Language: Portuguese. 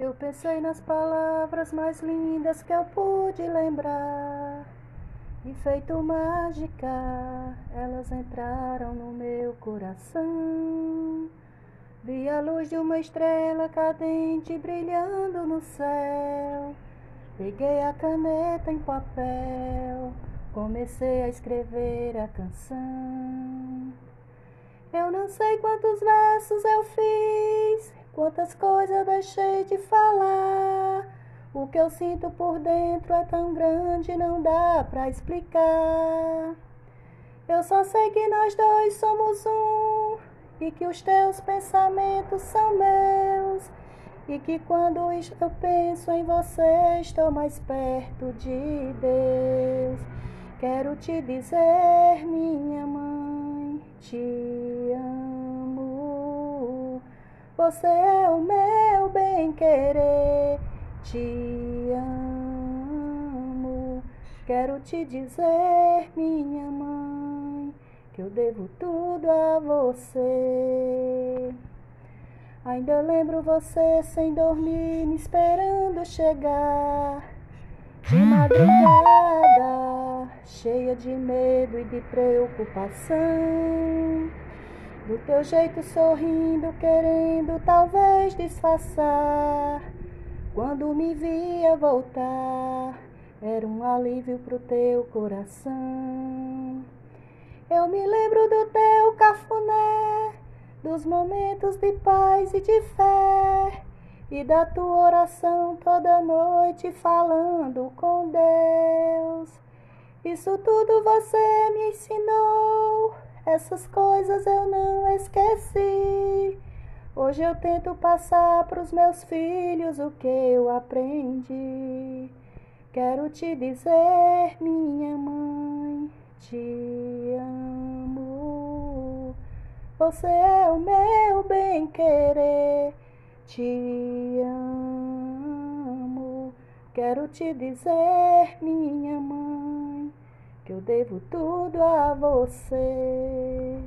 Eu pensei nas palavras mais lindas que eu pude lembrar. E feito mágica, elas entraram no meu coração. Vi a luz de uma estrela cadente brilhando no céu. Peguei a caneta em papel, comecei a escrever a canção. Eu não sei quantos versos eu fiz, Quantas coisas eu deixei de falar. O que eu sinto por dentro é tão grande, não dá pra explicar. Eu só sei que nós dois somos um e que os teus pensamentos são meus. E que quando eu penso em você, estou mais perto de Deus. Quero te dizer, minha mãe, te você é o meu bem-querer, te amo. Quero te dizer, minha mãe, que eu devo tudo a você. Ainda lembro você sem dormir, me esperando chegar. De madrugada, cheia de medo e de preocupação. Do teu jeito sorrindo, querendo talvez disfarçar. Quando me via voltar, era um alívio pro teu coração. Eu me lembro do teu cafuné, dos momentos de paz e de fé, e da tua oração toda noite falando com Deus. Isso tudo você me ensinou essas coisas eu não esqueci. Hoje eu tento passar para os meus filhos o que eu aprendi. Quero te dizer, minha mãe, te amo. Você é o meu bem-querer, te amo. Quero te dizer, minha mãe devo tudo a você.